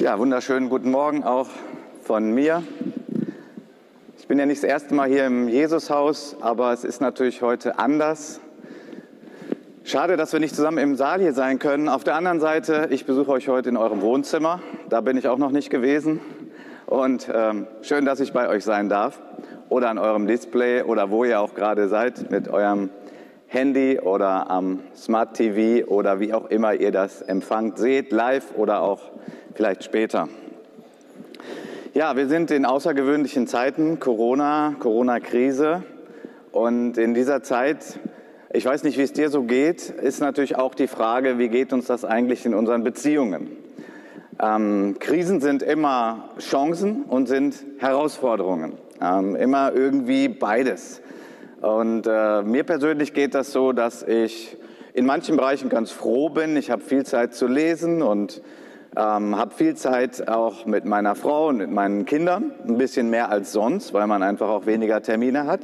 Ja, wunderschönen guten Morgen auch von mir. Ich bin ja nicht das erste Mal hier im Jesushaus, aber es ist natürlich heute anders. Schade, dass wir nicht zusammen im Saal hier sein können. Auf der anderen Seite, ich besuche euch heute in eurem Wohnzimmer. Da bin ich auch noch nicht gewesen. Und ähm, schön, dass ich bei euch sein darf. Oder an eurem Display oder wo ihr auch gerade seid mit eurem Handy oder am Smart TV oder wie auch immer ihr das empfangt, seht, live oder auch vielleicht später. Ja, wir sind in außergewöhnlichen Zeiten, Corona, Corona-Krise. Und in dieser Zeit, ich weiß nicht, wie es dir so geht, ist natürlich auch die Frage, wie geht uns das eigentlich in unseren Beziehungen? Ähm, Krisen sind immer Chancen und sind Herausforderungen. Ähm, immer irgendwie beides. Und äh, mir persönlich geht das so, dass ich in manchen Bereichen ganz froh bin. Ich habe viel Zeit zu lesen und ähm, habe viel Zeit auch mit meiner Frau und mit meinen Kindern, ein bisschen mehr als sonst, weil man einfach auch weniger Termine hat.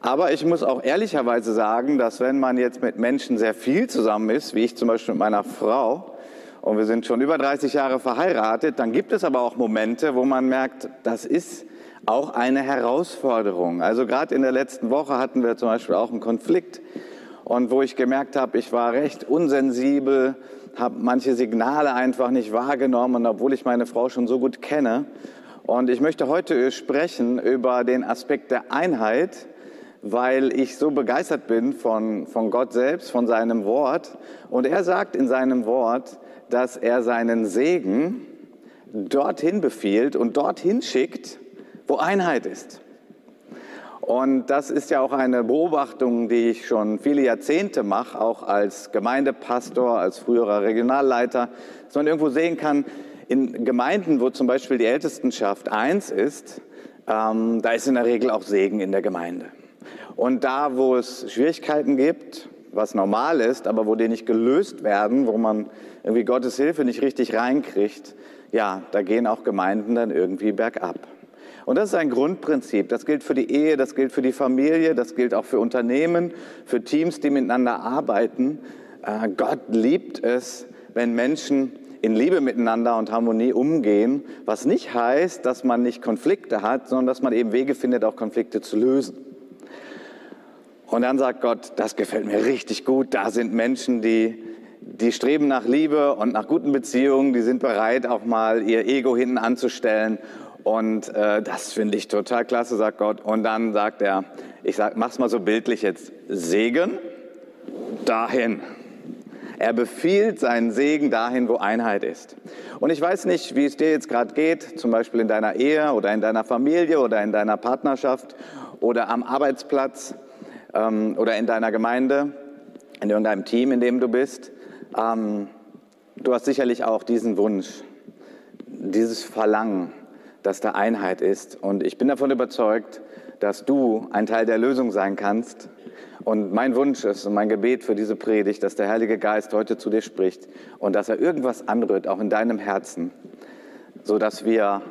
Aber ich muss auch ehrlicherweise sagen, dass wenn man jetzt mit Menschen sehr viel zusammen ist, wie ich zum Beispiel mit meiner Frau, und wir sind schon über 30 Jahre verheiratet, dann gibt es aber auch Momente, wo man merkt, das ist auch eine Herausforderung. Also gerade in der letzten Woche hatten wir zum Beispiel auch einen Konflikt und wo ich gemerkt habe, ich war recht unsensibel, habe manche Signale einfach nicht wahrgenommen, obwohl ich meine Frau schon so gut kenne. Und ich möchte heute sprechen über den Aspekt der Einheit, weil ich so begeistert bin von, von Gott selbst, von seinem Wort. Und er sagt in seinem Wort, dass er seinen Segen dorthin befiehlt und dorthin schickt, wo Einheit ist. Und das ist ja auch eine Beobachtung, die ich schon viele Jahrzehnte mache, auch als Gemeindepastor, als früherer Regionalleiter, dass man irgendwo sehen kann, in Gemeinden, wo zum Beispiel die Ältestenschaft eins ist, ähm, da ist in der Regel auch Segen in der Gemeinde. Und da, wo es Schwierigkeiten gibt, was normal ist, aber wo die nicht gelöst werden, wo man irgendwie Gottes Hilfe nicht richtig reinkriegt, ja, da gehen auch Gemeinden dann irgendwie bergab. Und das ist ein Grundprinzip. Das gilt für die Ehe, das gilt für die Familie, das gilt auch für Unternehmen, für Teams, die miteinander arbeiten. Äh, Gott liebt es, wenn Menschen in Liebe miteinander und Harmonie umgehen, was nicht heißt, dass man nicht Konflikte hat, sondern dass man eben Wege findet, auch Konflikte zu lösen. Und dann sagt Gott, das gefällt mir richtig gut, da sind Menschen, die, die streben nach Liebe und nach guten Beziehungen, die sind bereit, auch mal ihr Ego hinten anzustellen und äh, das finde ich total klasse, sagt Gott. Und dann sagt er, ich sag, mach's mal so bildlich jetzt, Segen dahin. Er befiehlt seinen Segen dahin, wo Einheit ist. Und ich weiß nicht, wie es dir jetzt gerade geht, zum Beispiel in deiner Ehe oder in deiner Familie oder in deiner Partnerschaft oder am Arbeitsplatz ähm, oder in deiner Gemeinde, in irgendeinem Team, in dem du bist. Ähm, du hast sicherlich auch diesen Wunsch, dieses Verlangen, dass da Einheit ist. Und ich bin davon überzeugt, dass du ein Teil der Lösung sein kannst. Und mein Wunsch ist und mein Gebet für diese Predigt, dass der Heilige Geist heute zu dir spricht und dass er irgendwas anrührt, auch in deinem Herzen, so dass wir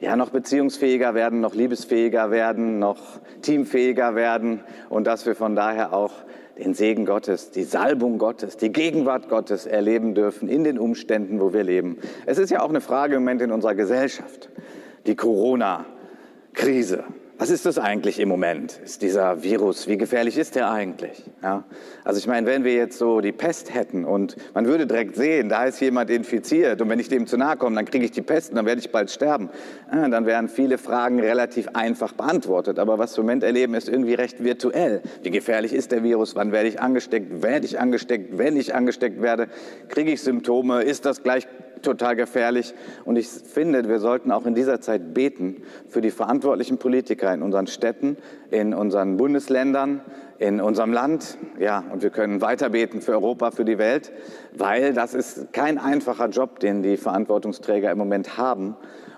ja noch beziehungsfähiger werden, noch liebesfähiger werden, noch teamfähiger werden und dass wir von daher auch den Segen Gottes, die Salbung Gottes, die Gegenwart Gottes erleben dürfen in den Umständen, wo wir leben. Es ist ja auch eine Frage im Moment in unserer Gesellschaft die Corona-Krise. Was ist das eigentlich im Moment? Ist dieser Virus, wie gefährlich ist der eigentlich? Ja? Also ich meine, wenn wir jetzt so die Pest hätten und man würde direkt sehen, da ist jemand infiziert und wenn ich dem zu nahe komme, dann kriege ich die Pest und dann werde ich bald sterben, ja, dann wären viele Fragen relativ einfach beantwortet. Aber was wir im Moment erleben, ist irgendwie recht virtuell. Wie gefährlich ist der Virus? Wann werde ich angesteckt? Werde ich angesteckt? Wenn ich angesteckt werde, kriege ich Symptome? Ist das gleich total gefährlich. Und ich finde, wir sollten auch in dieser Zeit beten für die verantwortlichen Politiker in unseren Städten, in unseren Bundesländern, in unserem Land. Ja, und wir können weiter beten für Europa, für die Welt, weil das ist kein einfacher Job, den die Verantwortungsträger im Moment haben.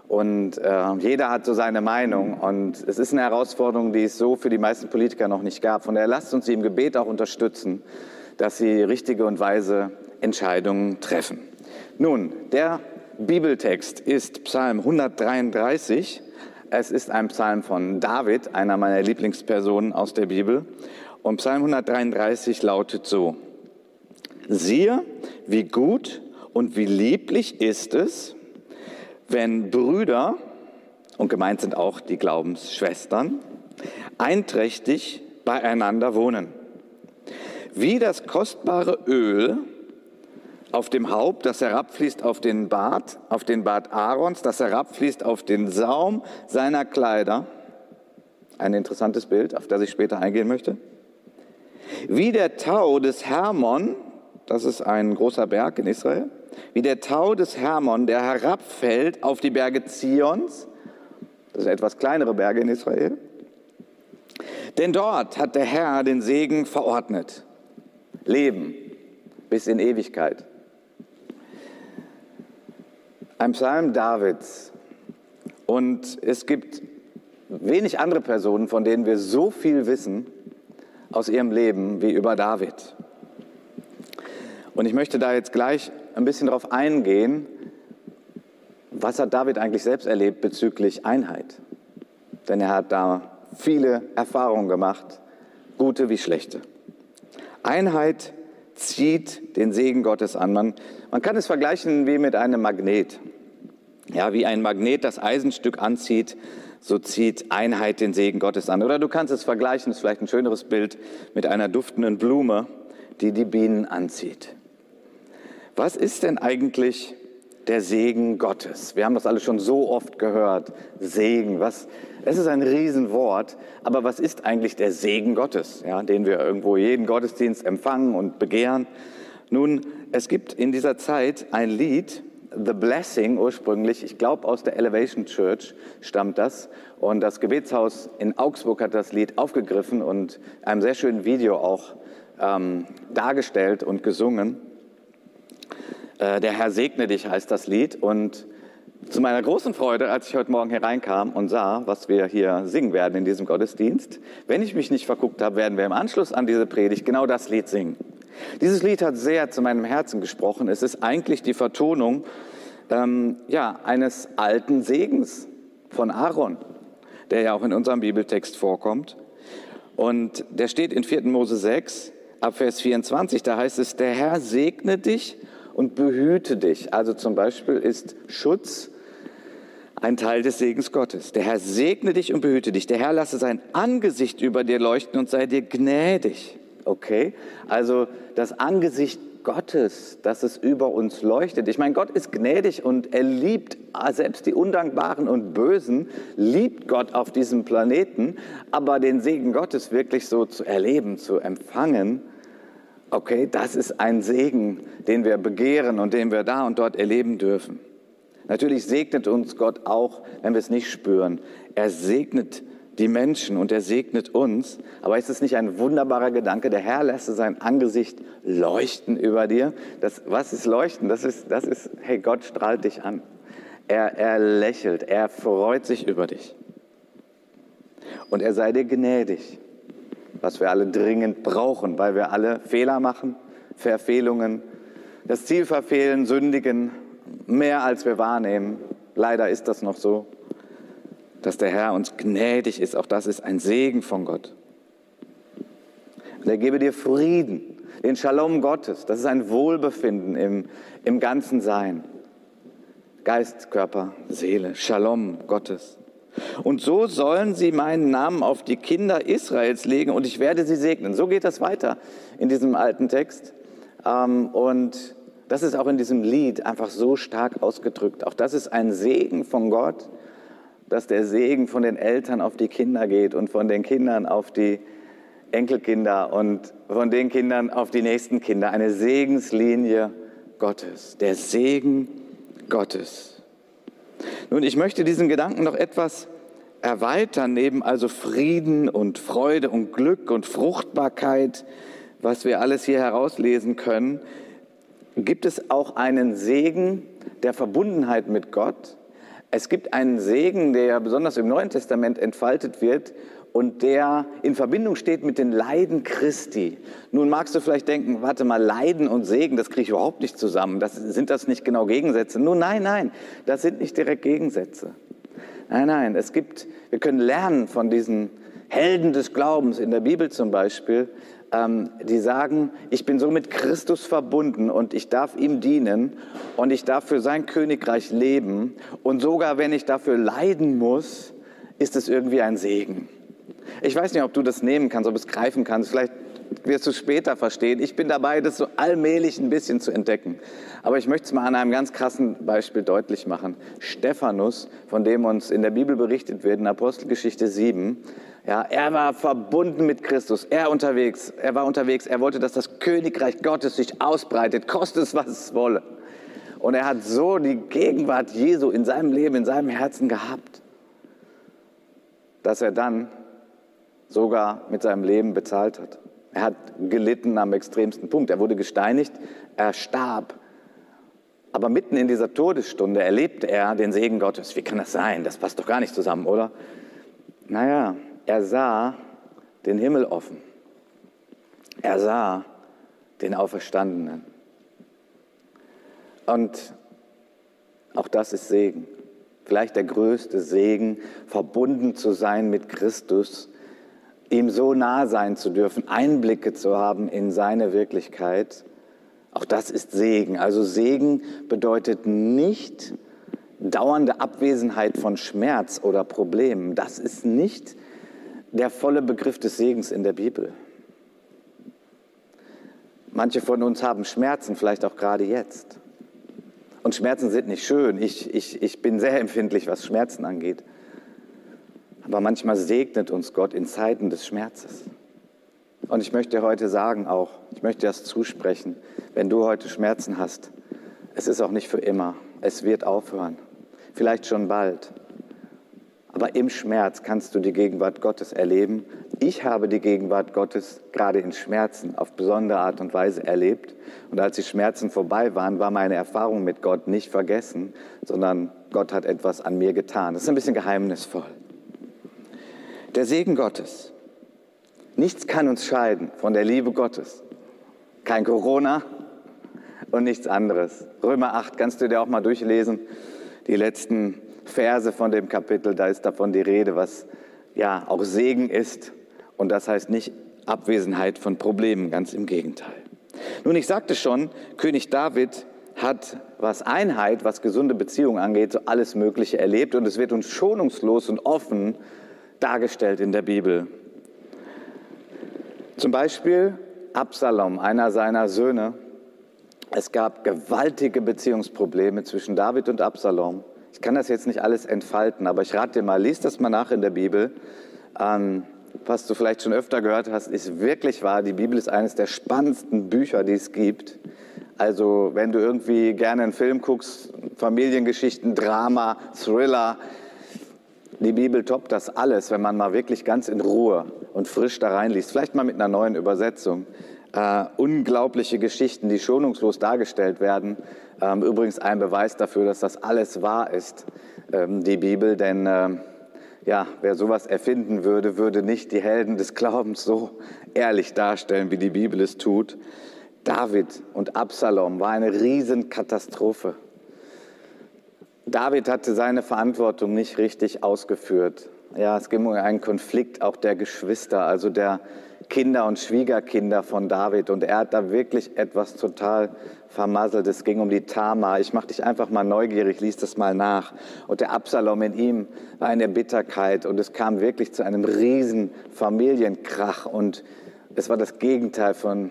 Und äh, jeder hat so seine Meinung. Und es ist eine Herausforderung, die es so für die meisten Politiker noch nicht gab. Von daher lasst uns sie im Gebet auch unterstützen, dass sie richtige und weise Entscheidungen treffen. Nun, der Bibeltext ist Psalm 133. Es ist ein Psalm von David, einer meiner Lieblingspersonen aus der Bibel. Und Psalm 133 lautet so, siehe, wie gut und wie lieblich ist es, wenn Brüder, und gemeint sind auch die Glaubensschwestern, einträchtig beieinander wohnen. Wie das kostbare Öl auf dem Haupt, das herabfließt auf den Bart, auf den Bart Aarons, das herabfließt auf den Saum seiner Kleider. Ein interessantes Bild, auf das ich später eingehen möchte. Wie der Tau des Hermon, das ist ein großer Berg in Israel, wie der Tau des Hermon, der herabfällt auf die Berge Zions, das sind etwas kleinere Berge in Israel. Denn dort hat der Herr den Segen verordnet. Leben bis in Ewigkeit. Ein Psalm Davids. Und es gibt wenig andere Personen, von denen wir so viel wissen aus ihrem Leben wie über David. Und ich möchte da jetzt gleich ein bisschen darauf eingehen, was hat David eigentlich selbst erlebt bezüglich Einheit? Denn er hat da viele Erfahrungen gemacht, gute wie schlechte. Einheit zieht den Segen Gottes an. Man, man kann es vergleichen wie mit einem Magnet. Ja, wie ein Magnet das Eisenstück anzieht, so zieht Einheit den Segen Gottes an. Oder du kannst es vergleichen, das ist vielleicht ein schöneres Bild, mit einer duftenden Blume, die die Bienen anzieht. Was ist denn eigentlich der Segen Gottes? Wir haben das alle schon so oft gehört. Segen, was? Es ist ein Riesenwort, aber was ist eigentlich der Segen Gottes, ja, den wir irgendwo jeden Gottesdienst empfangen und begehren? Nun, es gibt in dieser Zeit ein Lied, The Blessing ursprünglich, ich glaube aus der Elevation Church stammt das. Und das Gebetshaus in Augsburg hat das Lied aufgegriffen und einem sehr schönen Video auch ähm, dargestellt und gesungen. Äh, der Herr segne dich heißt das Lied. Und zu meiner großen Freude, als ich heute Morgen hereinkam und sah, was wir hier singen werden in diesem Gottesdienst, wenn ich mich nicht verguckt habe, werden wir im Anschluss an diese Predigt genau das Lied singen. Dieses Lied hat sehr zu meinem Herzen gesprochen. Es ist eigentlich die Vertonung ähm, ja, eines alten Segens von Aaron, der ja auch in unserem Bibeltext vorkommt. Und der steht in 4. Mose 6, ab Vers 24. Da heißt es, der Herr segne dich und behüte dich. Also zum Beispiel ist Schutz ein Teil des Segens Gottes. Der Herr segne dich und behüte dich. Der Herr lasse sein Angesicht über dir leuchten und sei dir gnädig. Okay? Also das Angesicht Gottes, dass es über uns leuchtet. Ich meine, Gott ist gnädig und er liebt selbst die Undankbaren und Bösen, liebt Gott auf diesem Planeten, aber den Segen Gottes wirklich so zu erleben, zu empfangen, okay, das ist ein Segen, den wir begehren und den wir da und dort erleben dürfen. Natürlich segnet uns Gott auch, wenn wir es nicht spüren. Er segnet die Menschen und er segnet uns. Aber ist es nicht ein wunderbarer Gedanke? Der Herr lässt sein Angesicht leuchten über dir. Das, was ist leuchten? Das ist, das ist, hey, Gott strahlt dich an. Er, er lächelt, er freut sich über dich. Und er sei dir gnädig was wir alle dringend brauchen, weil wir alle Fehler machen, Verfehlungen, das Ziel verfehlen, sündigen, mehr als wir wahrnehmen. Leider ist das noch so, dass der Herr uns gnädig ist. Auch das ist ein Segen von Gott. Und er gebe dir Frieden, den Shalom Gottes. Das ist ein Wohlbefinden im, im ganzen Sein. Geist, Körper, Seele, Shalom Gottes. Und so sollen sie meinen Namen auf die Kinder Israels legen und ich werde sie segnen. So geht das weiter in diesem alten Text. Ähm, und das ist auch in diesem Lied einfach so stark ausgedrückt. Auch das ist ein Segen von Gott, dass der Segen von den Eltern auf die Kinder geht und von den Kindern auf die Enkelkinder und von den Kindern auf die nächsten Kinder. Eine Segenslinie Gottes, der Segen Gottes. Nun, ich möchte diesen Gedanken noch etwas erweitern, neben also Frieden und Freude und Glück und Fruchtbarkeit, was wir alles hier herauslesen können, gibt es auch einen Segen der Verbundenheit mit Gott. Es gibt einen Segen, der besonders im Neuen Testament entfaltet wird und der in Verbindung steht mit den Leiden Christi. Nun magst du vielleicht denken, warte mal, Leiden und Segen, das kriege ich überhaupt nicht zusammen. Das, sind das nicht genau Gegensätze? Nun, nein, nein, das sind nicht direkt Gegensätze. Nein, nein, es gibt, wir können lernen von diesen Helden des Glaubens in der Bibel zum Beispiel, ähm, die sagen, ich bin so mit Christus verbunden und ich darf ihm dienen und ich darf für sein Königreich leben und sogar wenn ich dafür leiden muss, ist es irgendwie ein Segen. Ich weiß nicht, ob du das nehmen kannst, ob es greifen kannst. Vielleicht wirst du es später verstehen. Ich bin dabei, das so allmählich ein bisschen zu entdecken. Aber ich möchte es mal an einem ganz krassen Beispiel deutlich machen. Stephanus, von dem uns in der Bibel berichtet wird, in Apostelgeschichte 7, ja, er war verbunden mit Christus, er unterwegs, er war unterwegs, er wollte, dass das Königreich Gottes sich ausbreitet, kostet es, was es wolle. Und er hat so die Gegenwart Jesu in seinem Leben, in seinem Herzen gehabt, dass er dann sogar mit seinem Leben bezahlt hat. Er hat gelitten am extremsten Punkt. Er wurde gesteinigt, er starb. Aber mitten in dieser Todesstunde erlebte er den Segen Gottes. Wie kann das sein? Das passt doch gar nicht zusammen, oder? Naja, er sah den Himmel offen. Er sah den Auferstandenen. Und auch das ist Segen. Vielleicht der größte Segen, verbunden zu sein mit Christus ihm so nah sein zu dürfen, Einblicke zu haben in seine Wirklichkeit, auch das ist Segen. Also Segen bedeutet nicht dauernde Abwesenheit von Schmerz oder Problemen. Das ist nicht der volle Begriff des Segens in der Bibel. Manche von uns haben Schmerzen, vielleicht auch gerade jetzt. Und Schmerzen sind nicht schön. Ich, ich, ich bin sehr empfindlich, was Schmerzen angeht. Aber manchmal segnet uns Gott in Zeiten des Schmerzes. Und ich möchte heute sagen auch, ich möchte das zusprechen, wenn du heute Schmerzen hast, es ist auch nicht für immer. Es wird aufhören. Vielleicht schon bald. Aber im Schmerz kannst du die Gegenwart Gottes erleben. Ich habe die Gegenwart Gottes gerade in Schmerzen auf besondere Art und Weise erlebt. Und als die Schmerzen vorbei waren, war meine Erfahrung mit Gott nicht vergessen, sondern Gott hat etwas an mir getan. Das ist ein bisschen geheimnisvoll. Der Segen Gottes. Nichts kann uns scheiden von der Liebe Gottes. Kein Corona und nichts anderes. Römer 8 kannst du dir auch mal durchlesen. Die letzten Verse von dem Kapitel, da ist davon die Rede, was ja auch Segen ist. Und das heißt nicht Abwesenheit von Problemen, ganz im Gegenteil. Nun, ich sagte schon, König David hat, was Einheit, was gesunde Beziehungen angeht, so alles Mögliche erlebt und es wird uns schonungslos und offen dargestellt in der Bibel. Zum Beispiel Absalom, einer seiner Söhne. Es gab gewaltige Beziehungsprobleme zwischen David und Absalom. Ich kann das jetzt nicht alles entfalten, aber ich rate dir mal, lies das mal nach in der Bibel. Ähm, was du vielleicht schon öfter gehört hast, ist wirklich wahr. Die Bibel ist eines der spannendsten Bücher, die es gibt. Also wenn du irgendwie gerne einen Film guckst, Familiengeschichten, Drama, Thriller, die Bibel toppt das alles, wenn man mal wirklich ganz in Ruhe und frisch da reinliest. Vielleicht mal mit einer neuen Übersetzung. Äh, unglaubliche Geschichten, die schonungslos dargestellt werden. Ähm, übrigens ein Beweis dafür, dass das alles wahr ist, ähm, die Bibel. Denn äh, ja, wer sowas erfinden würde, würde nicht die Helden des Glaubens so ehrlich darstellen, wie die Bibel es tut. David und Absalom war eine Riesenkatastrophe. David hatte seine Verantwortung nicht richtig ausgeführt. Ja, es ging um einen Konflikt auch der Geschwister, also der Kinder und Schwiegerkinder von David. Und er hat da wirklich etwas total vermasselt. Es ging um die Tama. Ich mache dich einfach mal neugierig, lies das mal nach. Und der Absalom in ihm war eine Bitterkeit. Und es kam wirklich zu einem riesen Familienkrach. Und es war das Gegenteil von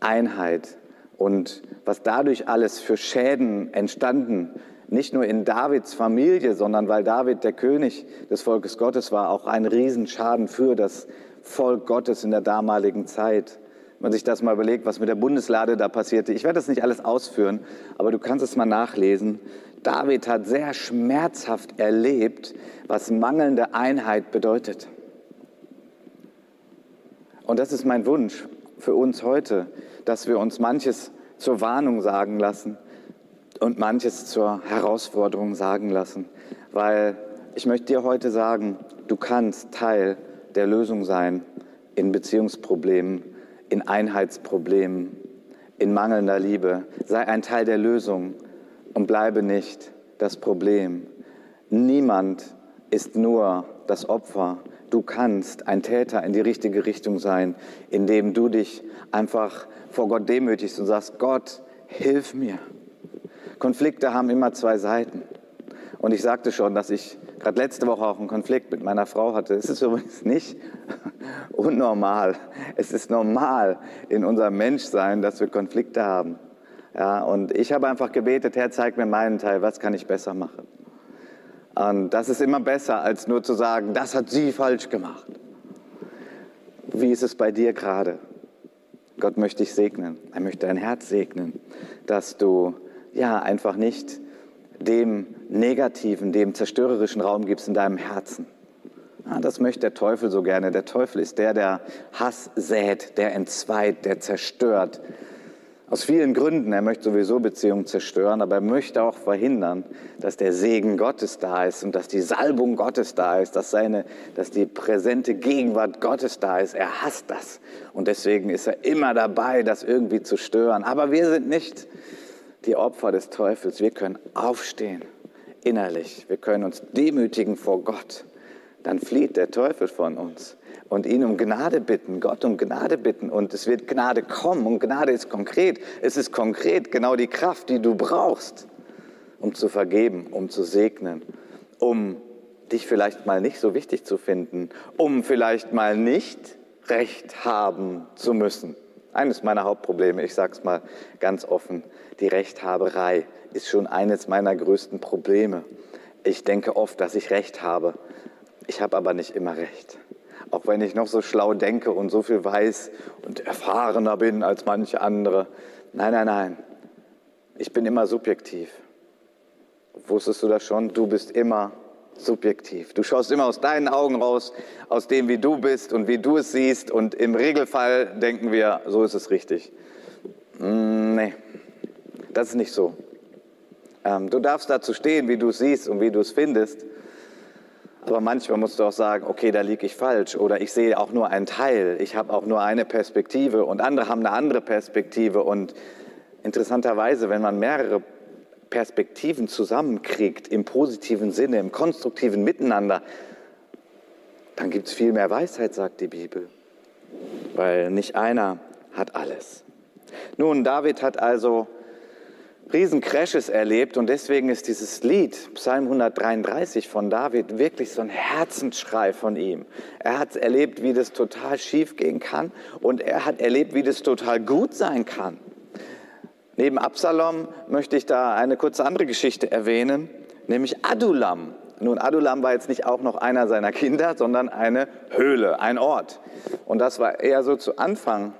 Einheit. Und was dadurch alles für Schäden entstanden nicht nur in Davids Familie, sondern weil David der König des Volkes Gottes war, auch ein Riesenschaden für das Volk Gottes in der damaligen Zeit. Wenn man sich das mal überlegt, was mit der Bundeslade da passierte. Ich werde das nicht alles ausführen, aber du kannst es mal nachlesen. David hat sehr schmerzhaft erlebt, was mangelnde Einheit bedeutet. Und das ist mein Wunsch für uns heute, dass wir uns manches zur Warnung sagen lassen, und manches zur Herausforderung sagen lassen, weil ich möchte dir heute sagen, du kannst Teil der Lösung sein in Beziehungsproblemen, in Einheitsproblemen, in mangelnder Liebe. Sei ein Teil der Lösung und bleibe nicht das Problem. Niemand ist nur das Opfer, Du kannst ein Täter in die richtige Richtung sein, indem du dich einfach vor Gott demütigst und sagst, Gott, hilf mir. Konflikte haben immer zwei Seiten. Und ich sagte schon, dass ich gerade letzte Woche auch einen Konflikt mit meiner Frau hatte. Es ist übrigens nicht unnormal. Es ist normal in unserem Menschsein, dass wir Konflikte haben. Ja, und ich habe einfach gebetet, Herr, zeig mir meinen Teil, was kann ich besser machen? Und das ist immer besser, als nur zu sagen, das hat sie falsch gemacht. Wie ist es bei dir gerade? Gott möchte dich segnen. Er möchte dein Herz segnen, dass du ja einfach nicht dem negativen, dem zerstörerischen Raum gibst in deinem Herzen. Ja, das möchte der Teufel so gerne. Der Teufel ist der, der Hass sät, der entzweit, der zerstört. Aus vielen Gründen. Er möchte sowieso Beziehungen zerstören, aber er möchte auch verhindern, dass der Segen Gottes da ist und dass die Salbung Gottes da ist, dass, seine, dass die präsente Gegenwart Gottes da ist. Er hasst das. Und deswegen ist er immer dabei, das irgendwie zu stören. Aber wir sind nicht die Opfer des Teufels. Wir können aufstehen innerlich. Wir können uns demütigen vor Gott. Dann flieht der Teufel von uns und ihn um Gnade bitten, Gott um Gnade bitten und es wird Gnade kommen und Gnade ist konkret. Es ist konkret genau die Kraft, die du brauchst, um zu vergeben, um zu segnen, um dich vielleicht mal nicht so wichtig zu finden, um vielleicht mal nicht Recht haben zu müssen. Eines meiner Hauptprobleme, ich sage es mal ganz offen, die Rechthaberei ist schon eines meiner größten Probleme. Ich denke oft, dass ich Recht habe. Ich habe aber nicht immer Recht auch wenn ich noch so schlau denke und so viel weiß und erfahrener bin als manche andere. Nein, nein, nein. Ich bin immer subjektiv. Wusstest du das schon? Du bist immer subjektiv. Du schaust immer aus deinen Augen raus, aus dem, wie du bist und wie du es siehst. Und im Regelfall denken wir, so ist es richtig. Mm, nee, das ist nicht so. Ähm, du darfst dazu stehen, wie du es siehst und wie du es findest. Aber manchmal musst du auch sagen, okay, da liege ich falsch oder ich sehe auch nur einen Teil, ich habe auch nur eine Perspektive und andere haben eine andere Perspektive. Und interessanterweise, wenn man mehrere Perspektiven zusammenkriegt, im positiven Sinne, im konstruktiven Miteinander, dann gibt es viel mehr Weisheit, sagt die Bibel. Weil nicht einer hat alles. Nun, David hat also Riesencrashes erlebt und deswegen ist dieses Lied, Psalm 133 von David, wirklich so ein Herzensschrei von ihm. Er hat erlebt, wie das total schief gehen kann und er hat erlebt, wie das total gut sein kann. Neben Absalom möchte ich da eine kurze andere Geschichte erwähnen, nämlich Adulam. Nun, Adulam war jetzt nicht auch noch einer seiner Kinder, sondern eine Höhle, ein Ort. Und das war eher so zu Anfang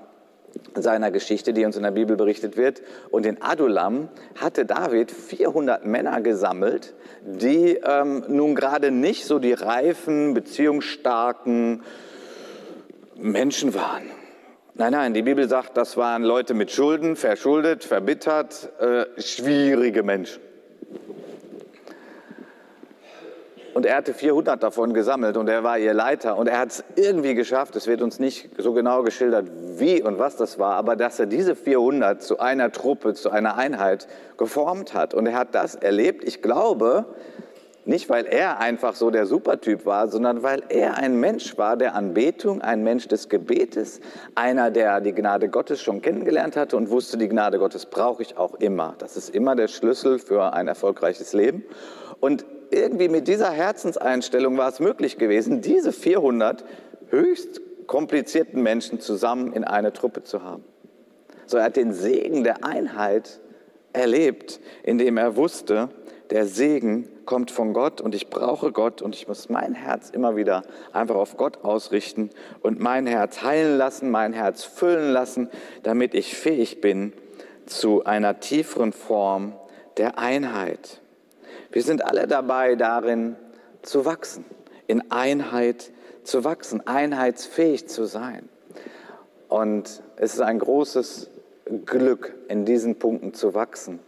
seiner Geschichte, die uns in der Bibel berichtet wird. Und in Adulam hatte David 400 Männer gesammelt, die ähm, nun gerade nicht so die reifen, beziehungsstarken Menschen waren. Nein, nein, die Bibel sagt, das waren Leute mit Schulden, verschuldet, verbittert, äh, schwierige Menschen. Und er hatte 400 davon gesammelt und er war ihr Leiter. Und er hat es irgendwie geschafft, es wird uns nicht so genau geschildert, wie und was das war, aber dass er diese 400 zu einer Truppe, zu einer Einheit geformt hat. Und er hat das erlebt, ich glaube, nicht weil er einfach so der Supertyp war, sondern weil er ein Mensch war der Anbetung, ein Mensch des Gebetes, einer, der die Gnade Gottes schon kennengelernt hatte und wusste, die Gnade Gottes brauche ich auch immer. Das ist immer der Schlüssel für ein erfolgreiches Leben. Und irgendwie mit dieser Herzenseinstellung war es möglich gewesen, diese 400 höchst komplizierten Menschen zusammen in eine Truppe zu haben. So er hat den Segen der Einheit erlebt, indem er wusste, der Segen kommt von Gott und ich brauche Gott und ich muss mein Herz immer wieder einfach auf Gott ausrichten und mein Herz heilen lassen, mein Herz füllen lassen, damit ich fähig bin zu einer tieferen Form der Einheit. Wir sind alle dabei, darin zu wachsen, in Einheit zu wachsen, einheitsfähig zu sein. Und es ist ein großes Glück, in diesen Punkten zu wachsen,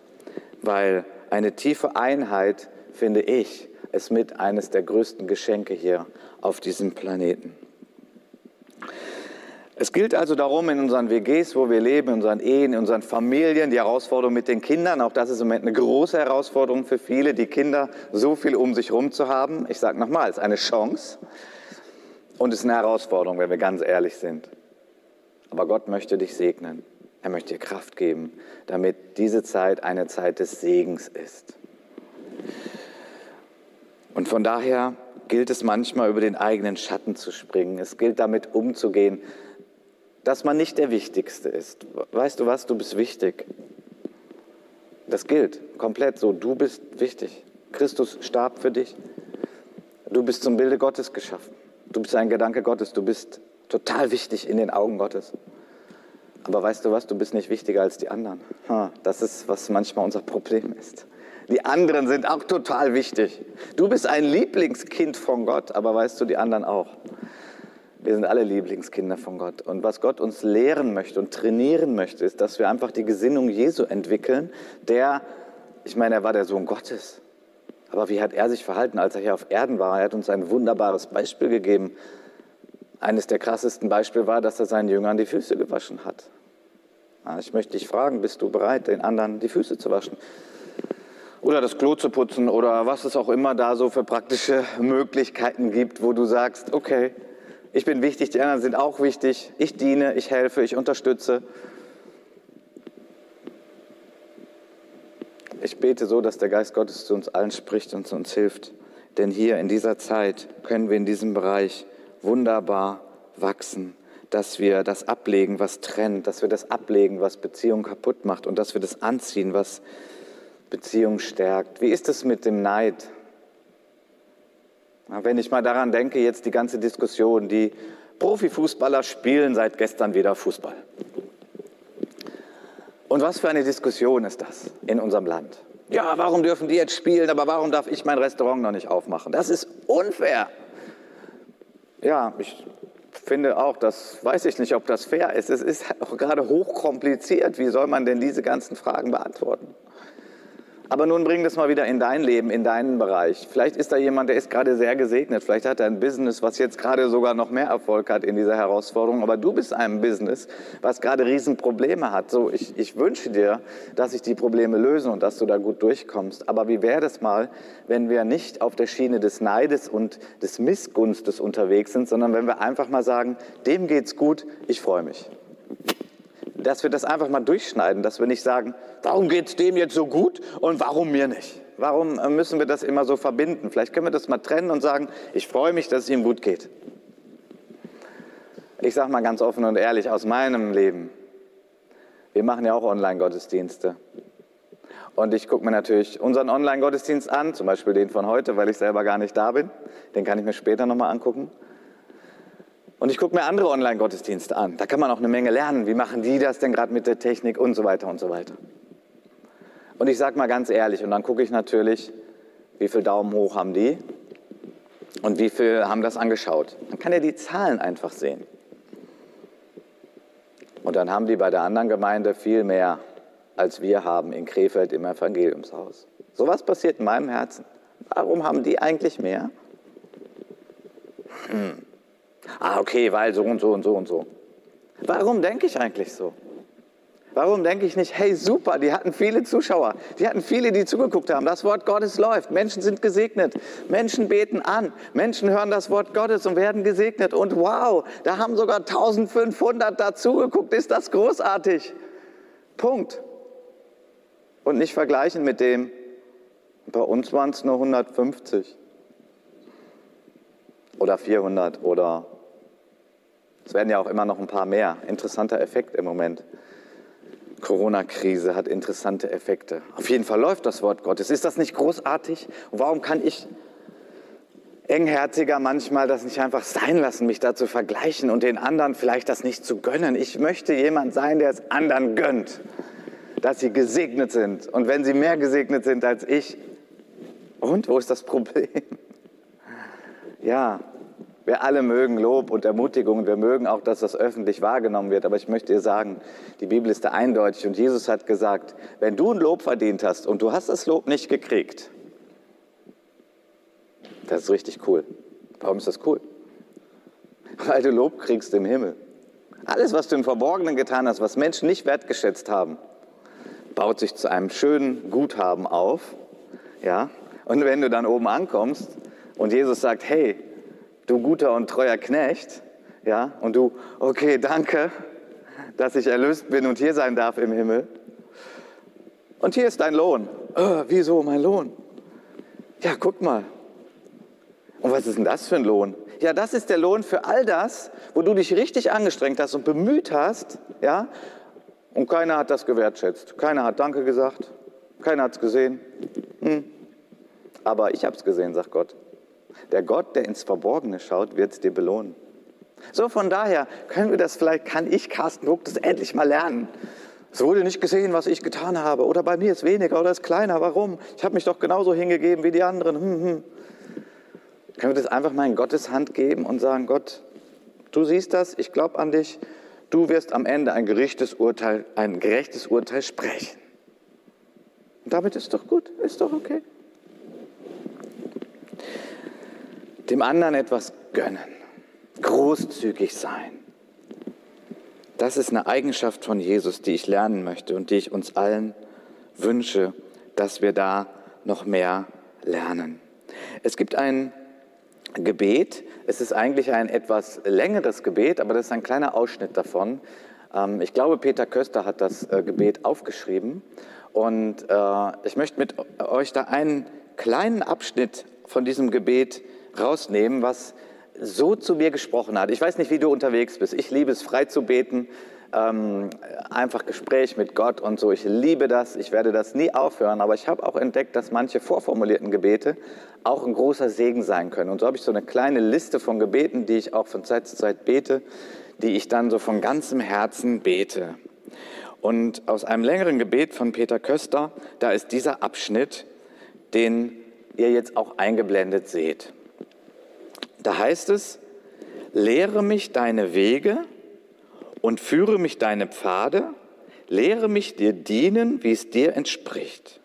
weil eine tiefe Einheit, finde ich, ist mit eines der größten Geschenke hier auf diesem Planeten. Es gilt also darum, in unseren WGs, wo wir leben, in unseren Ehen, in unseren Familien, die Herausforderung mit den Kindern, auch das ist im Moment eine große Herausforderung für viele, die Kinder so viel um sich herum zu haben. Ich sage nochmal, es ist eine Chance. Und es ist eine Herausforderung, wenn wir ganz ehrlich sind. Aber Gott möchte dich segnen. Er möchte dir Kraft geben, damit diese Zeit eine Zeit des Segens ist. Und von daher gilt es manchmal, über den eigenen Schatten zu springen. Es gilt damit umzugehen, dass man nicht der Wichtigste ist. Weißt du was, du bist wichtig. Das gilt komplett so. Du bist wichtig. Christus starb für dich. Du bist zum Bilde Gottes geschaffen. Du bist ein Gedanke Gottes. Du bist total wichtig in den Augen Gottes. Aber weißt du was, du bist nicht wichtiger als die anderen. Das ist, was manchmal unser Problem ist. Die anderen sind auch total wichtig. Du bist ein Lieblingskind von Gott, aber weißt du, die anderen auch. Wir sind alle Lieblingskinder von Gott. Und was Gott uns lehren möchte und trainieren möchte, ist, dass wir einfach die Gesinnung Jesu entwickeln, der, ich meine, er war der Sohn Gottes. Aber wie hat er sich verhalten, als er hier auf Erden war? Er hat uns ein wunderbares Beispiel gegeben. Eines der krassesten Beispiele war, dass er seinen Jüngern die Füße gewaschen hat. Ich möchte dich fragen, bist du bereit, den anderen die Füße zu waschen? Oder das Klo zu putzen oder was es auch immer da so für praktische Möglichkeiten gibt, wo du sagst, okay, ich bin wichtig, die anderen sind auch wichtig. Ich diene, ich helfe, ich unterstütze. Ich bete so, dass der Geist Gottes zu uns allen spricht und zu uns hilft. Denn hier in dieser Zeit können wir in diesem Bereich wunderbar wachsen, dass wir das ablegen, was trennt, dass wir das ablegen, was Beziehungen kaputt macht und dass wir das anziehen, was Beziehungen stärkt. Wie ist es mit dem Neid? Wenn ich mal daran denke, jetzt die ganze Diskussion, die Profifußballer spielen seit gestern wieder Fußball. Und was für eine Diskussion ist das in unserem Land? Ja, warum dürfen die jetzt spielen, aber warum darf ich mein Restaurant noch nicht aufmachen? Das ist unfair. Ja, ich finde auch, das weiß ich nicht, ob das fair ist. Es ist auch gerade hochkompliziert. Wie soll man denn diese ganzen Fragen beantworten? Aber nun bring das mal wieder in dein Leben, in deinen Bereich. Vielleicht ist da jemand, der ist gerade sehr gesegnet. Vielleicht hat er ein Business, was jetzt gerade sogar noch mehr Erfolg hat in dieser Herausforderung. Aber du bist ein Business, was gerade Riesenprobleme hat. So, ich, ich wünsche dir, dass sich die Probleme lösen und dass du da gut durchkommst. Aber wie wäre das mal, wenn wir nicht auf der Schiene des Neides und des Missgunstes unterwegs sind, sondern wenn wir einfach mal sagen, dem geht's gut, ich freue mich dass wir das einfach mal durchschneiden, dass wir nicht sagen, warum geht es dem jetzt so gut und warum mir nicht? Warum äh, müssen wir das immer so verbinden? Vielleicht können wir das mal trennen und sagen, ich freue mich, dass es ihm gut geht. Ich sage mal ganz offen und ehrlich aus meinem Leben, wir machen ja auch Online-Gottesdienste. Und ich gucke mir natürlich unseren Online-Gottesdienst an, zum Beispiel den von heute, weil ich selber gar nicht da bin. Den kann ich mir später nochmal angucken. Und ich gucke mir andere Online-Gottesdienste an. Da kann man auch eine Menge lernen. Wie machen die das denn gerade mit der Technik und so weiter und so weiter. Und ich sage mal ganz ehrlich, und dann gucke ich natürlich, wie viele Daumen hoch haben die und wie viele haben das angeschaut. Man kann ja die Zahlen einfach sehen. Und dann haben die bei der anderen Gemeinde viel mehr, als wir haben in Krefeld im Evangeliumshaus. So was passiert in meinem Herzen. Warum haben die eigentlich mehr? Hm. Ah, okay, weil so und so und so und so. Warum denke ich eigentlich so? Warum denke ich nicht, hey super, die hatten viele Zuschauer, die hatten viele, die zugeguckt haben, das Wort Gottes läuft, Menschen sind gesegnet, Menschen beten an, Menschen hören das Wort Gottes und werden gesegnet und wow, da haben sogar 1500 dazugeguckt, ist das großartig. Punkt. Und nicht vergleichen mit dem, bei uns waren es nur 150 oder 400 oder es werden ja auch immer noch ein paar mehr. Interessanter Effekt im Moment. Corona-Krise hat interessante Effekte. Auf jeden Fall läuft das Wort Gottes. Ist das nicht großartig? Und warum kann ich engherziger manchmal das nicht einfach sein lassen, mich da zu vergleichen und den anderen vielleicht das nicht zu gönnen? Ich möchte jemand sein, der es anderen gönnt, dass sie gesegnet sind. Und wenn sie mehr gesegnet sind als ich, und wo ist das Problem? Ja, wir alle mögen Lob und Ermutigung wir mögen auch, dass das öffentlich wahrgenommen wird. Aber ich möchte dir sagen, die Bibel ist da eindeutig und Jesus hat gesagt, wenn du ein Lob verdient hast und du hast das Lob nicht gekriegt, das ist richtig cool. Warum ist das cool? Weil du Lob kriegst im Himmel. Alles, was du im Verborgenen getan hast, was Menschen nicht wertgeschätzt haben, baut sich zu einem schönen Guthaben auf. Ja? Und wenn du dann oben ankommst und Jesus sagt, hey, du guter und treuer Knecht, ja, und du, okay, danke, dass ich erlöst bin und hier sein darf im Himmel. Und hier ist dein Lohn. Oh, wieso mein Lohn? Ja, guck mal. Und was ist denn das für ein Lohn? Ja, das ist der Lohn für all das, wo du dich richtig angestrengt hast und bemüht hast, ja, und keiner hat das gewertschätzt. Keiner hat Danke gesagt. Keiner hat es gesehen. Hm. Aber ich habe es gesehen, sagt Gott. Der Gott, der ins Verborgene schaut, wird es dir belohnen. So, von daher können wir das vielleicht, kann ich, Carsten Ruck, das endlich mal lernen. Es wurde nicht gesehen, was ich getan habe. Oder bei mir ist weniger oder ist kleiner. Warum? Ich habe mich doch genauso hingegeben wie die anderen. Hm, hm. Können wir das einfach mal in Gottes Hand geben und sagen, Gott, du siehst das, ich glaube an dich, du wirst am Ende ein gerechtes Urteil, ein gerechtes Urteil sprechen. Und damit ist doch gut, ist doch okay. Dem anderen etwas gönnen, großzügig sein. Das ist eine Eigenschaft von Jesus, die ich lernen möchte und die ich uns allen wünsche, dass wir da noch mehr lernen. Es gibt ein Gebet. Es ist eigentlich ein etwas längeres Gebet, aber das ist ein kleiner Ausschnitt davon. Ähm, ich glaube, Peter Köster hat das äh, Gebet aufgeschrieben. Und äh, ich möchte mit euch da einen kleinen Abschnitt von diesem Gebet rausnehmen, was so zu mir gesprochen hat. Ich weiß nicht, wie du unterwegs bist. Ich liebe es, frei zu beten ähm, einfach Gespräch mit Gott und so. Ich liebe das, ich werde das nie aufhören, aber ich habe auch entdeckt, dass manche vorformulierten Gebete auch ein großer Segen sein können. Und so habe ich so eine kleine Liste von Gebeten, die ich auch von Zeit zu Zeit bete, die ich dann so von ganzem Herzen bete. Und aus einem längeren Gebet von Peter Köster, da ist dieser Abschnitt, den ihr jetzt auch eingeblendet seht. Da heißt es, lehre mich deine Wege, und führe mich deine Pfade, lehre mich dir dienen, wie es dir entspricht.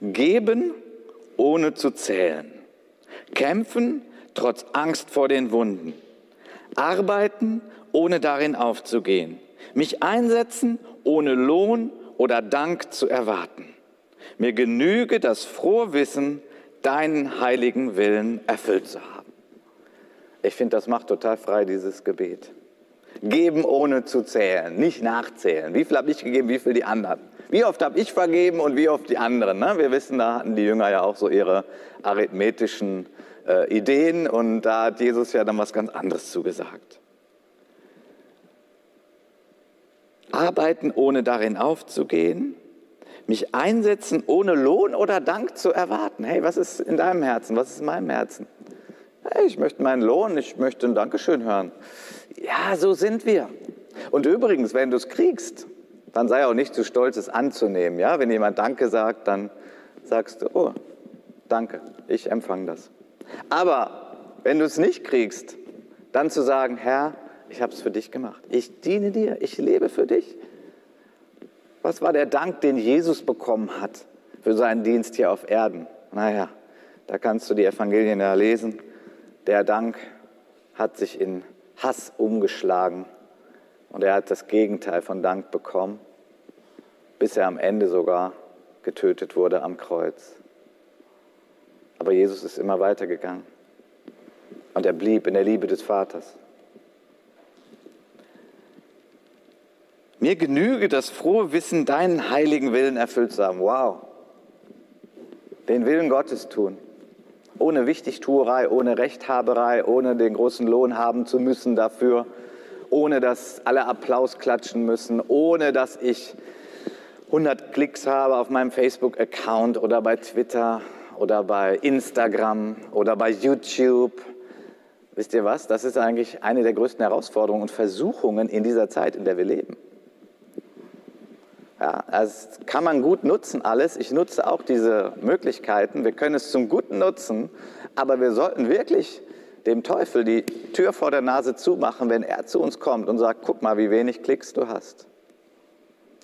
Geben, ohne zu zählen. Kämpfen, trotz Angst vor den Wunden. Arbeiten, ohne darin aufzugehen. Mich einsetzen, ohne Lohn oder Dank zu erwarten. Mir genüge das frohe Wissen, deinen heiligen Willen erfüllt zu haben. Ich finde, das macht total frei, dieses Gebet. Geben ohne zu zählen, nicht nachzählen. Wie viel habe ich gegeben, wie viel die anderen? Wie oft habe ich vergeben und wie oft die anderen? Ne? Wir wissen, da hatten die Jünger ja auch so ihre arithmetischen äh, Ideen und da hat Jesus ja dann was ganz anderes zugesagt. Arbeiten, ohne darin aufzugehen, mich einsetzen, ohne Lohn oder Dank zu erwarten. Hey, was ist in deinem Herzen? Was ist in meinem Herzen? Hey, ich möchte meinen Lohn, ich möchte ein Dankeschön hören. Ja, so sind wir. Und übrigens, wenn du es kriegst, dann sei auch nicht zu stolz, es anzunehmen. Ja? Wenn jemand Danke sagt, dann sagst du, oh, danke, ich empfange das. Aber wenn du es nicht kriegst, dann zu sagen, Herr, ich habe es für dich gemacht. Ich diene dir, ich lebe für dich. Was war der Dank, den Jesus bekommen hat für seinen Dienst hier auf Erden? Naja, da kannst du die Evangelien ja lesen. Der Dank hat sich in Hass umgeschlagen und er hat das Gegenteil von Dank bekommen, bis er am Ende sogar getötet wurde am Kreuz. Aber Jesus ist immer weitergegangen und er blieb in der Liebe des Vaters. Mir genüge das frohe Wissen, deinen heiligen Willen erfüllt zu haben. Wow. Den Willen Gottes tun ohne Wichtigtuerei, ohne Rechthaberei, ohne den großen Lohn haben zu müssen dafür, ohne dass alle Applaus klatschen müssen, ohne dass ich 100 Klicks habe auf meinem Facebook-Account oder bei Twitter oder bei Instagram oder bei YouTube. Wisst ihr was? Das ist eigentlich eine der größten Herausforderungen und Versuchungen in dieser Zeit, in der wir leben. Ja, das kann man gut nutzen alles. Ich nutze auch diese Möglichkeiten. Wir können es zum Guten nutzen, aber wir sollten wirklich dem Teufel die Tür vor der Nase zumachen, wenn er zu uns kommt und sagt, guck mal, wie wenig Klicks du hast.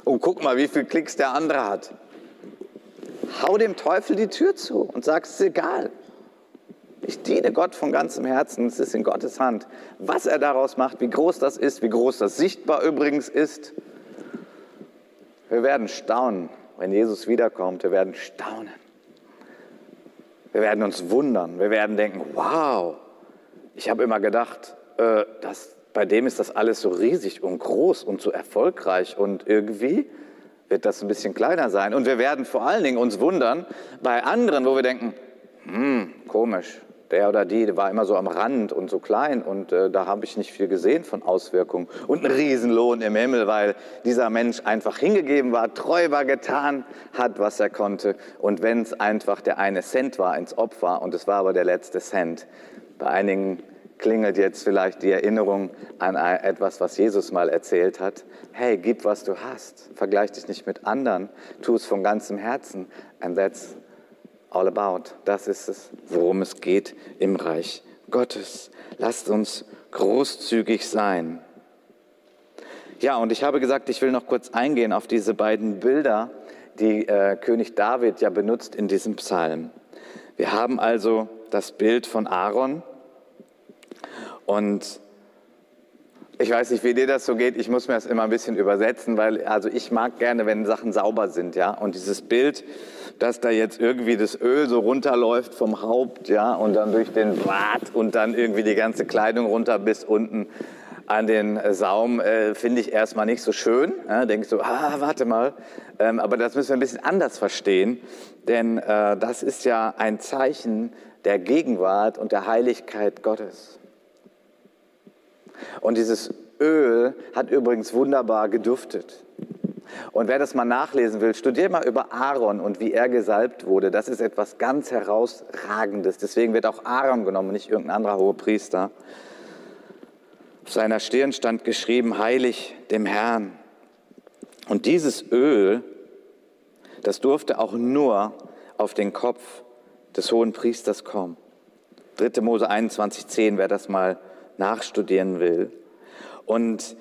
Und guck mal, wie viel Klicks der andere hat. Hau dem Teufel die Tür zu und sag, es ist egal. Ich diene Gott von ganzem Herzen, es ist in Gottes Hand. Was er daraus macht, wie groß das ist, wie groß das sichtbar übrigens ist, wir werden staunen, wenn Jesus wiederkommt. Wir werden staunen. Wir werden uns wundern. Wir werden denken, wow, Ich habe immer gedacht, äh, das, bei dem ist das alles so riesig und groß und so erfolgreich und irgendwie wird das ein bisschen kleiner sein. Und wir werden vor allen Dingen uns wundern bei anderen, wo wir denken, hm, komisch, der oder die war immer so am Rand und so klein und äh, da habe ich nicht viel gesehen von Auswirkungen. Und ein Riesenlohn im Himmel, weil dieser Mensch einfach hingegeben war, treu war, getan hat, was er konnte. Und wenn es einfach der eine Cent war ins Opfer und es war aber der letzte Cent. Bei einigen klingelt jetzt vielleicht die Erinnerung an etwas, was Jesus mal erzählt hat. Hey, gib, was du hast. Vergleich dich nicht mit anderen. Tu es von ganzem Herzen. And that's all about. Das ist es, worum es geht im Reich Gottes. Lasst uns großzügig sein. Ja, und ich habe gesagt, ich will noch kurz eingehen auf diese beiden Bilder, die äh, König David ja benutzt in diesem Psalm. Wir haben also das Bild von Aaron und ich weiß nicht, wie dir das so geht. Ich muss mir das immer ein bisschen übersetzen, weil also ich mag gerne, wenn Sachen sauber sind, ja. Und dieses Bild, dass da jetzt irgendwie das Öl so runterläuft vom Haupt, ja, und dann durch den Bart und dann irgendwie die ganze Kleidung runter bis unten an den Saum, äh, finde ich erstmal nicht so schön. Ja, Denke so, ah, warte mal. Ähm, aber das müssen wir ein bisschen anders verstehen, denn äh, das ist ja ein Zeichen der Gegenwart und der Heiligkeit Gottes. Und dieses Öl hat übrigens wunderbar geduftet. Und wer das mal nachlesen will, studiert mal über Aaron und wie er gesalbt wurde. Das ist etwas ganz herausragendes. Deswegen wird auch Aaron genommen, nicht irgendein anderer hohe Priester. Auf seiner Stirn stand geschrieben, heilig dem Herrn. Und dieses Öl, das durfte auch nur auf den Kopf des hohen Priesters kommen. 3. Mose 21, 10, wer das mal nachstudieren will. Und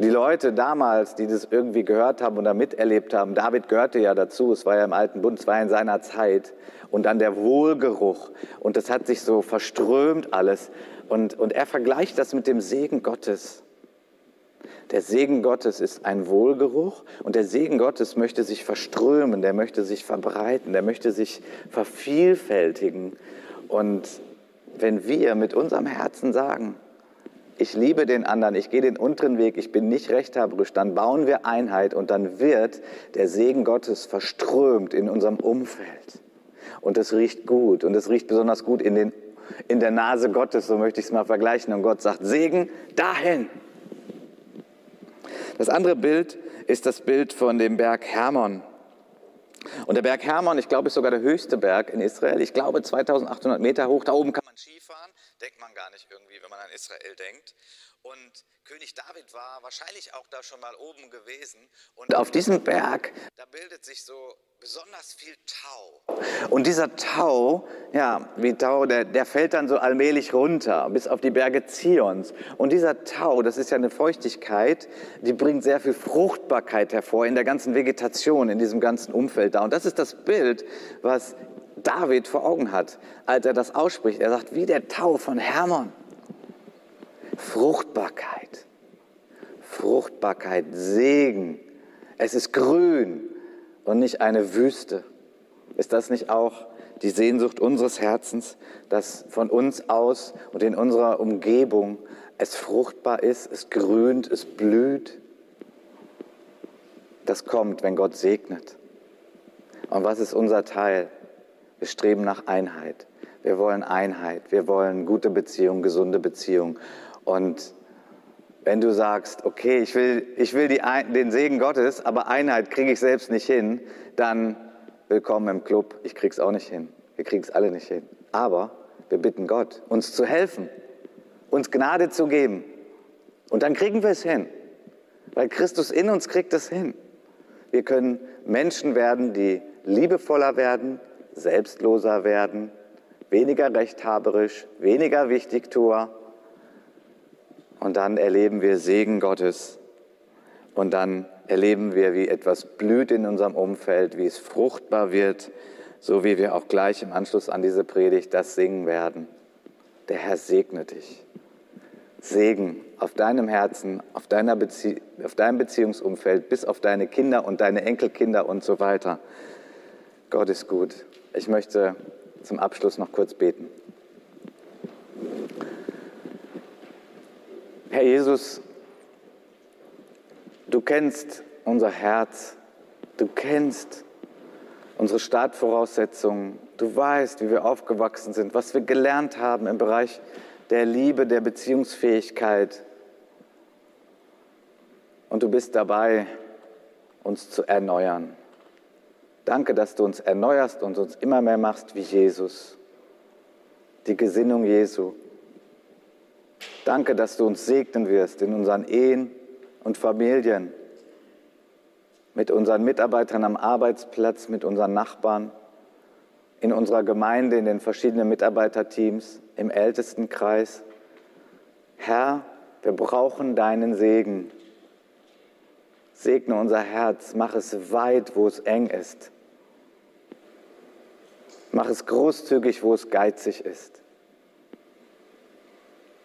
die Leute damals, die das irgendwie gehört haben oder miterlebt haben, David gehörte ja dazu, es war ja im Alten Bund, es war in seiner Zeit. Und dann der Wohlgeruch. Und das hat sich so verströmt alles. Und, und er vergleicht das mit dem Segen Gottes. Der Segen Gottes ist ein Wohlgeruch und der Segen Gottes möchte sich verströmen, der möchte sich verbreiten, der möchte sich vervielfältigen. Und wenn wir mit unserem Herzen sagen, ich liebe den anderen, ich gehe den unteren Weg, ich bin nicht rechthaberisch, dann bauen wir Einheit und dann wird der Segen Gottes verströmt in unserem Umfeld. Und es riecht gut und es riecht besonders gut in, den, in der Nase Gottes, so möchte ich es mal vergleichen. Und Gott sagt, Segen dahin. Das andere Bild ist das Bild von dem Berg Hermon. Und der Berg Hermon, ich glaube, ist sogar der höchste Berg in Israel. Ich glaube, 2800 Meter hoch. Da oben kann man Skifahren. Denkt man gar nicht irgendwie, wenn man an Israel denkt. Und König David war wahrscheinlich auch da schon mal oben gewesen. Und auf diesem Berg, da bildet sich so besonders viel Tau. Und dieser Tau, ja, wie Tau, der, der fällt dann so allmählich runter bis auf die Berge Zions. Und dieser Tau, das ist ja eine Feuchtigkeit, die bringt sehr viel Fruchtbarkeit hervor in der ganzen Vegetation, in diesem ganzen Umfeld da. Und das ist das Bild, was David vor Augen hat, als er das ausspricht. Er sagt, wie der Tau von Hermon. Fruchtbarkeit. Fruchtbarkeit, Segen. Es ist grün und nicht eine Wüste. Ist das nicht auch die Sehnsucht unseres Herzens, dass von uns aus und in unserer Umgebung es fruchtbar ist, es grünt, es blüht? Das kommt, wenn Gott segnet. Und was ist unser Teil? Wir streben nach Einheit. Wir wollen Einheit. Wir wollen gute Beziehungen, gesunde Beziehungen. Und wenn du sagst, okay, ich will, ich will die, den Segen Gottes, aber Einheit kriege ich selbst nicht hin, dann willkommen im Club. Ich krieg's auch nicht hin. Wir kriegen es alle nicht hin. Aber wir bitten Gott, uns zu helfen, uns Gnade zu geben. Und dann kriegen wir es hin. Weil Christus in uns kriegt es hin. Wir können Menschen werden, die liebevoller werden, selbstloser werden, weniger rechthaberisch, weniger Wichtigtuer und dann erleben wir Segen Gottes. Und dann erleben wir, wie etwas blüht in unserem Umfeld, wie es fruchtbar wird, so wie wir auch gleich im Anschluss an diese Predigt das singen werden. Der Herr segne dich. Segen auf deinem Herzen, auf, deiner Bezie auf deinem Beziehungsumfeld, bis auf deine Kinder und deine Enkelkinder und so weiter. Gott ist gut. Ich möchte zum Abschluss noch kurz beten. Herr Jesus, du kennst unser Herz, du kennst unsere Startvoraussetzungen, du weißt, wie wir aufgewachsen sind, was wir gelernt haben im Bereich der Liebe, der Beziehungsfähigkeit. Und du bist dabei, uns zu erneuern. Danke, dass du uns erneuerst und uns immer mehr machst wie Jesus, die Gesinnung Jesu. Danke, dass du uns segnen wirst in unseren Ehen und Familien, mit unseren Mitarbeitern am Arbeitsplatz, mit unseren Nachbarn, in unserer Gemeinde, in den verschiedenen Mitarbeiterteams, im Ältestenkreis. Herr, wir brauchen deinen Segen. Segne unser Herz, mach es weit, wo es eng ist. Mach es großzügig, wo es geizig ist.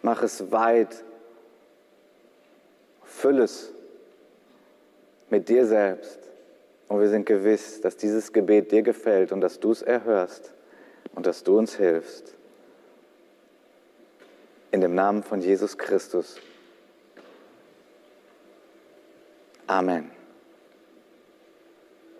Mach es weit. Füll es mit dir selbst. Und wir sind gewiss, dass dieses Gebet dir gefällt und dass du es erhörst und dass du uns hilfst. In dem Namen von Jesus Christus. Amen.